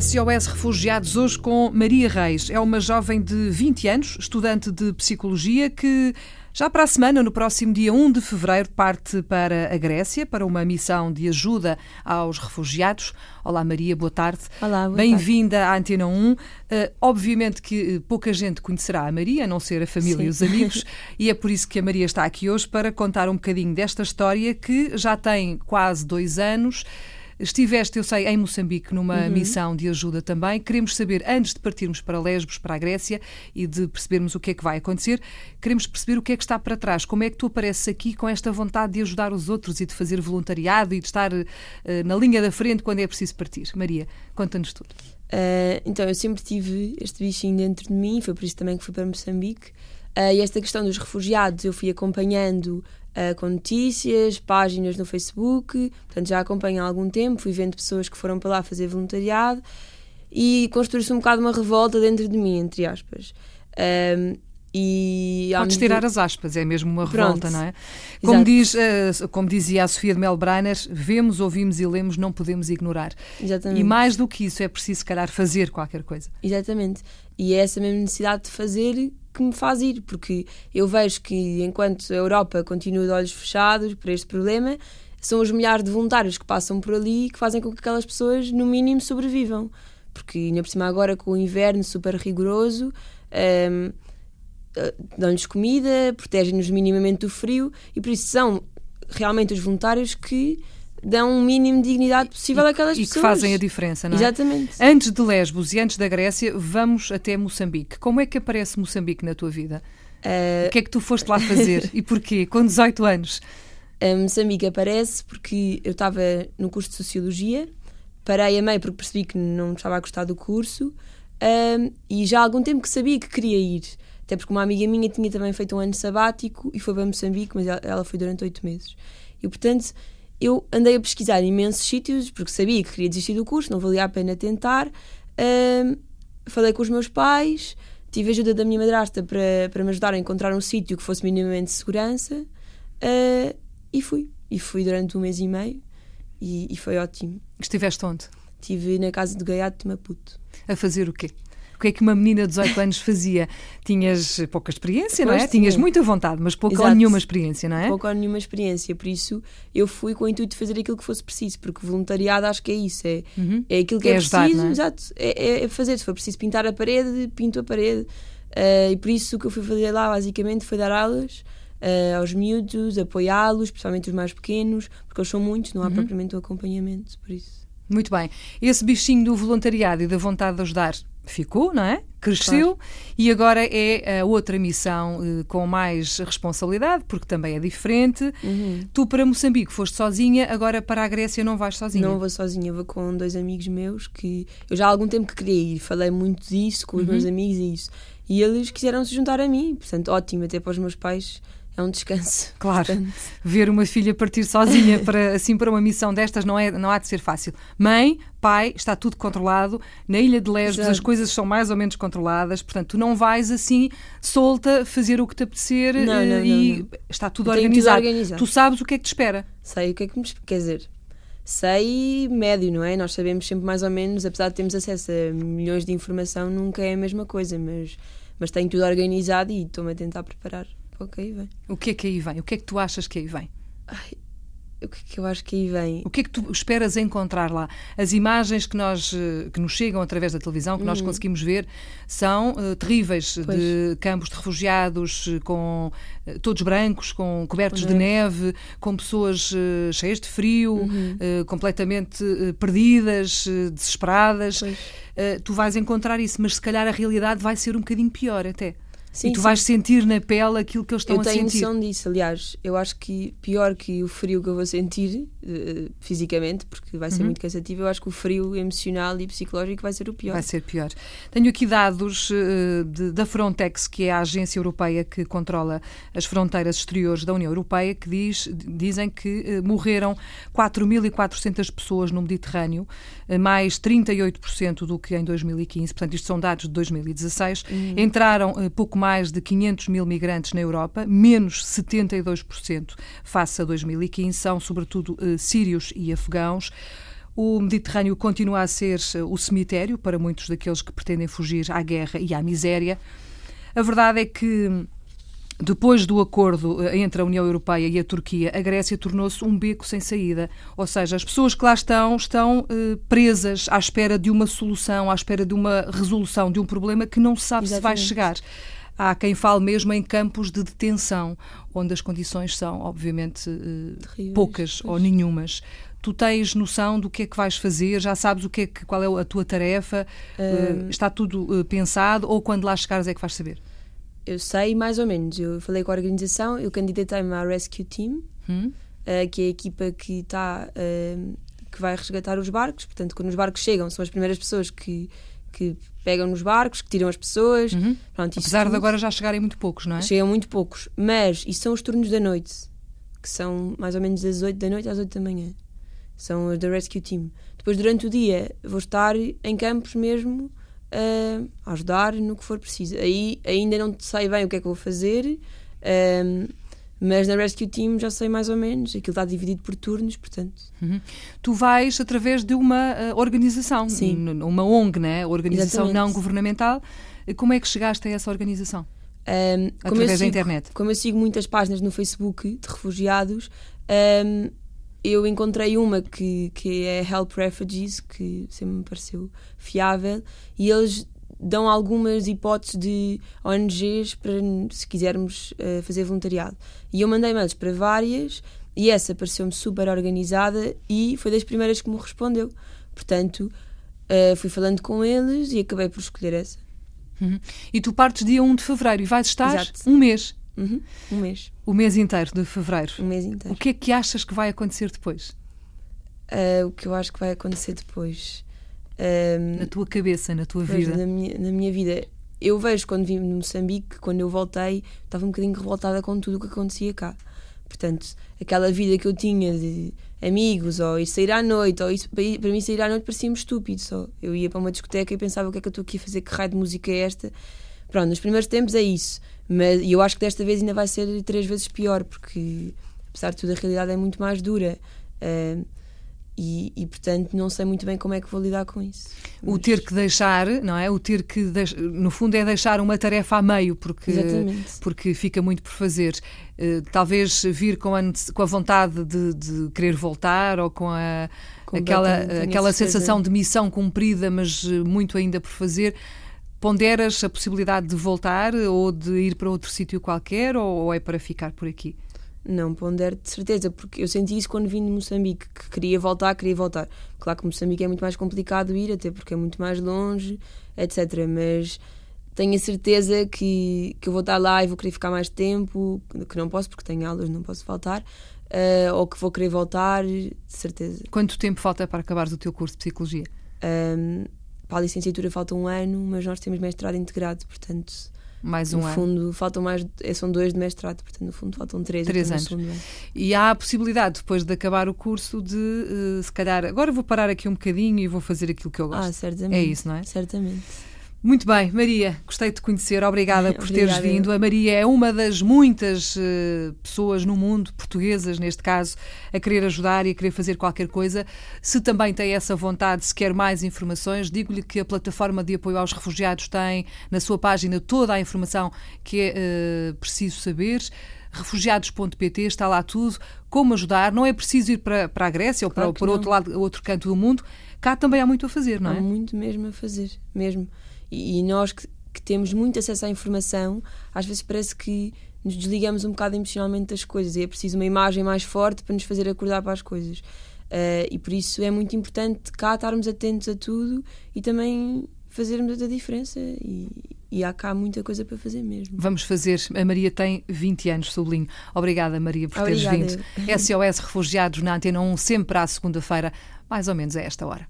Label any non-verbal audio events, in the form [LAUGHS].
SOS Refugiados, hoje com Maria Reis. É uma jovem de 20 anos, estudante de Psicologia, que já para a semana, no próximo dia 1 de fevereiro, parte para a Grécia para uma missão de ajuda aos refugiados. Olá, Maria, boa tarde. Olá, Bem-vinda à Antena 1. Uh, obviamente que eh, pouca gente conhecerá a Maria, a não ser a família Sim. e os [LAUGHS] amigos, e é por isso que a Maria está aqui hoje para contar um bocadinho desta história que já tem quase dois anos. Estiveste, eu sei, em Moçambique numa uhum. missão de ajuda também. Queremos saber, antes de partirmos para Lesbos, para a Grécia e de percebermos o que é que vai acontecer, queremos perceber o que é que está para trás. Como é que tu apareces aqui com esta vontade de ajudar os outros e de fazer voluntariado e de estar uh, na linha da frente quando é preciso partir? Maria, conta-nos tudo. Uh, então, eu sempre tive este bichinho dentro de mim, foi por isso também que fui para Moçambique. Uh, e esta questão dos refugiados eu fui acompanhando uh, com notícias, páginas no Facebook, portanto já acompanho há algum tempo, fui vendo pessoas que foram para lá fazer voluntariado e construiu-se um bocado uma revolta dentro de mim, entre aspas. Um, e Podes tirar as aspas, é mesmo uma revolta, Pronto. não é? Como, diz, uh, como dizia a Sofia de Melbreiner, vemos, ouvimos e lemos, não podemos ignorar. Exatamente. E mais do que isso, é preciso, se calhar, fazer qualquer coisa. Exatamente. E é essa mesma necessidade de fazer que me faz ir, porque eu vejo que enquanto a Europa continua de olhos fechados para este problema, são os milhares de voluntários que passam por ali que fazem com que aquelas pessoas, no mínimo, sobrevivam. Porque, ainda por cima, agora com o inverno super rigoroso, um, eh, dão-lhes comida, protegem-nos minimamente do frio e por isso são realmente os voluntários que dão um mínimo de dignidade possível e, àquelas e pessoas. E que fazem a diferença, não é? Exatamente. Antes de Lesbos e antes da Grécia, vamos até Moçambique. Como é que aparece Moçambique na tua vida? Uh... O que é que tu foste lá fazer [LAUGHS] e porquê? Com 18 anos? A Moçambique aparece porque eu estava no curso de Sociologia, parei a meio porque percebi que não estava a gostar do curso um, e já há algum tempo que sabia que queria ir. Até porque uma amiga minha tinha também feito um ano sabático e foi para Moçambique, mas ela foi durante oito meses. E portanto eu andei a pesquisar em imensos sítios, porque sabia que queria desistir do curso, não valia a pena tentar. Um, falei com os meus pais, tive ajuda da minha madrasta para, para me ajudar a encontrar um sítio que fosse minimamente de segurança uh, e fui. E fui durante um mês e meio e, e foi ótimo. Estiveste onde? Estive na casa de Gaiato de Maputo. A fazer o quê? O que é que uma menina de 18 anos fazia? Tinhas pouca experiência, não é? Pois, Tinhas muita vontade, mas pouca Exato. ou nenhuma experiência, não é? Pouca ou nenhuma experiência, por isso eu fui com o intuito de fazer aquilo que fosse preciso, porque voluntariado acho que é isso, é, uhum. é aquilo que é, é ajudar, preciso, é? Exato, é, é, fazer. Se for preciso pintar a parede, pinto a parede. Uh, e por isso o que eu fui fazer lá basicamente foi dar aulas. Uh, aos miúdos, apoiá-los, principalmente os mais pequenos, porque eles são muitos, não há uhum. propriamente um acompanhamento, por isso. Muito bem. Esse bichinho do voluntariado e da vontade de ajudar ficou, não é? Cresceu claro. e agora é a outra missão uh, com mais responsabilidade, porque também é diferente. Uhum. Tu para Moçambique foste sozinha, agora para a Grécia não vais sozinha? Não vou sozinha, vou com dois amigos meus que eu já há algum tempo que queria ir, falei muito disso com os uhum. meus amigos e isso. E eles quiseram se juntar a mim, portanto, ótimo, até para os meus pais é um descanso. [LAUGHS] Claro, Portanto... ver uma filha partir sozinha [LAUGHS] para assim para uma missão destas não é não há de ser fácil. Mãe, pai, está tudo controlado. Na ilha de Lesbos Exato. as coisas são mais ou menos controladas. Portanto, tu não vais assim solta fazer o que te apetecer não, não, eh, e não, está tudo organizado. tudo organizado. Tu sabes o que é que te espera? Sei o que é que me quer dizer. Sei médio, não é? Nós sabemos sempre mais ou menos, apesar de termos acesso a milhões de informação, nunca é a mesma coisa, mas, mas tenho tudo organizado e estou-me a tentar preparar o que aí vem. O que é que aí vem? O que é que tu achas que aí vem? Ai, o que é que eu acho que aí vem? O que é que tu esperas encontrar lá? As imagens que, nós, eh, que nos chegam através da televisão, que uhum. nós conseguimos ver, são uh, terríveis, pois. de campos de refugiados eh, com uh, todos brancos, com cobertos de neve, com pessoas uh, cheias de frio, uhum. completamente perdidas, desesperadas. tu vais encontrar isso, mas se calhar a realidade vai ser um bocadinho pior até. Sim, e tu sim. vais sentir na pele aquilo que eles estão a sentir. Eu tenho noção disso, aliás, eu acho que pior que o frio que eu vou sentir uh, fisicamente, porque vai ser uhum. muito cansativo, eu acho que o frio emocional e psicológico vai ser o pior. Vai ser pior. Tenho aqui dados uh, de, da Frontex, que é a agência europeia que controla as fronteiras exteriores da União Europeia, que diz, dizem que uh, morreram 4.400 pessoas no Mediterrâneo, mais 38% do que em 2015, portanto, isto são dados de 2016. Uhum. Entraram pouco mais de 500 mil migrantes na Europa, menos 72% face a 2015, são sobretudo eh, sírios e afegãos. O Mediterrâneo continua a ser o cemitério para muitos daqueles que pretendem fugir à guerra e à miséria. A verdade é que depois do acordo eh, entre a União Europeia e a Turquia, a Grécia tornou-se um beco sem saída. Ou seja, as pessoas que lá estão estão eh, presas à espera de uma solução, à espera de uma resolução de um problema que não se sabe Exatamente. se vai chegar. Há quem fale mesmo em campos de detenção, onde as condições são, obviamente, eh, poucas pois. ou nenhumas. Tu tens noção do que é que vais fazer? Já sabes o que é que, qual é a tua tarefa? Um... Está tudo pensado? Ou quando lá chegares é que vais saber? eu sei mais ou menos. Eu falei com a organização, eu candidatei-me à Rescue Team, hum? que é a equipa que está uh, que vai resgatar os barcos. Portanto, quando os barcos chegam, são as primeiras pessoas que, que pegam nos barcos, que tiram as pessoas. Uhum. Pronto, Apesar tudo, de agora já chegarem muito poucos, não é? Chegam muito poucos. Mas isso são os turnos da noite, que são mais ou menos das 8 da noite às 8 da manhã. São os da Rescue Team. Depois, durante o dia, vou estar em campos mesmo uh, ajudar no que for preciso. Aí ainda não sei bem o que é que vou fazer, uh, mas na Rescue Team já sei mais ou menos. Aquilo está dividido por turnos, portanto. Uhum. Tu vais através de uma uh, organização, Sim. uma ONG, né? organização Exatamente. não governamental. Como é que chegaste a essa organização? Um, através sigo, da internet? Como eu sigo muitas páginas no Facebook de refugiados, um, eu encontrei uma que, que é Help Refugees, que sempre me pareceu fiável, e eles dão algumas hipóteses de ONGs para se quisermos uh, fazer voluntariado. E eu mandei mails para várias e essa pareceu-me super organizada e foi das primeiras que me respondeu. Portanto, uh, fui falando com eles e acabei por escolher essa. Uhum. E tu partes dia 1 de fevereiro e vais estar Exato. um mês. Uhum. Um mês. O mês inteiro de fevereiro. Um mês inteiro. O que é que achas que vai acontecer depois? Uh, o que eu acho que vai acontecer depois. Na tua cabeça, na tua vida? Na minha, na minha vida. Eu vejo quando vim no Moçambique, quando eu voltei, estava um bocadinho revoltada com tudo o que acontecia cá. Portanto, aquela vida que eu tinha de amigos, ou ir sair à noite, ou isso, para, para mim sair à noite parecia-me estúpido. Só. Eu ia para uma discoteca e pensava o que é que eu estou aqui a fazer, que raio de música é esta? Pronto, nos primeiros tempos é isso. Mas eu acho que desta vez ainda vai ser três vezes pior, porque apesar de tudo a realidade é muito mais dura. Uh, e, e, portanto não sei muito bem como é que vou lidar com isso. Mas... O ter que deixar, não é? O ter que, no fundo, é deixar uma tarefa a meio, porque, porque fica muito por fazer. Uh, talvez vir com a, com a vontade de, de querer voltar ou com a, aquela, aquela sensação de missão cumprida, mas muito ainda por fazer. Ponderas a possibilidade de voltar ou de ir para outro sítio qualquer ou é para ficar por aqui? Não, pondero de certeza, porque eu senti isso quando vim de Moçambique, que queria voltar, queria voltar. Claro que Moçambique é muito mais complicado ir, até porque é muito mais longe, etc. Mas tenho a certeza que, que eu vou estar lá e vou querer ficar mais tempo, que não posso porque tenho aulas, não posso faltar, uh, ou que vou querer voltar, de certeza. Quanto tempo falta para acabares o teu curso de Psicologia? Um, para a licenciatura falta um ano, mas nós temos mestrado integrado, portanto. Mais um no ano. fundo, faltam mais. Eh, são dois de mestrado, portanto, no fundo, faltam três. Três anos. E há a possibilidade, depois de acabar o curso, de uh, se calhar. Agora vou parar aqui um bocadinho e vou fazer aquilo que eu gosto. Ah, certamente. É isso, não é? Certamente. Muito bem, Maria, gostei de te conhecer, obrigada [LAUGHS] por teres vindo. A Maria é uma das muitas uh, pessoas no mundo, portuguesas neste caso, a querer ajudar e a querer fazer qualquer coisa. Se também tem essa vontade, se quer mais informações, digo-lhe que a plataforma de apoio aos refugiados tem na sua página toda a informação que é uh, preciso saber refugiados.pt, está lá tudo, como ajudar. Não é preciso ir para, para a Grécia ou claro para, para outro lado, outro canto do mundo. Cá também há muito a fazer, não é? Há muito mesmo a fazer, mesmo. E, e nós que, que, temos muito acesso à informação, às vezes parece que nos desligamos um bocado emocionalmente das coisas e é preciso uma imagem mais forte para nos fazer acordar para as coisas. Uh, e por isso é muito importante cá estarmos atentos a tudo e também fazermos a diferença e, e há cá muita coisa para fazer mesmo. Vamos fazer. A Maria tem 20 anos, sublinho. Obrigada, Maria, por teres Obrigada. vindo. [LAUGHS] SOS Refugiados na Antena 1, sempre à segunda-feira, mais ou menos a esta hora.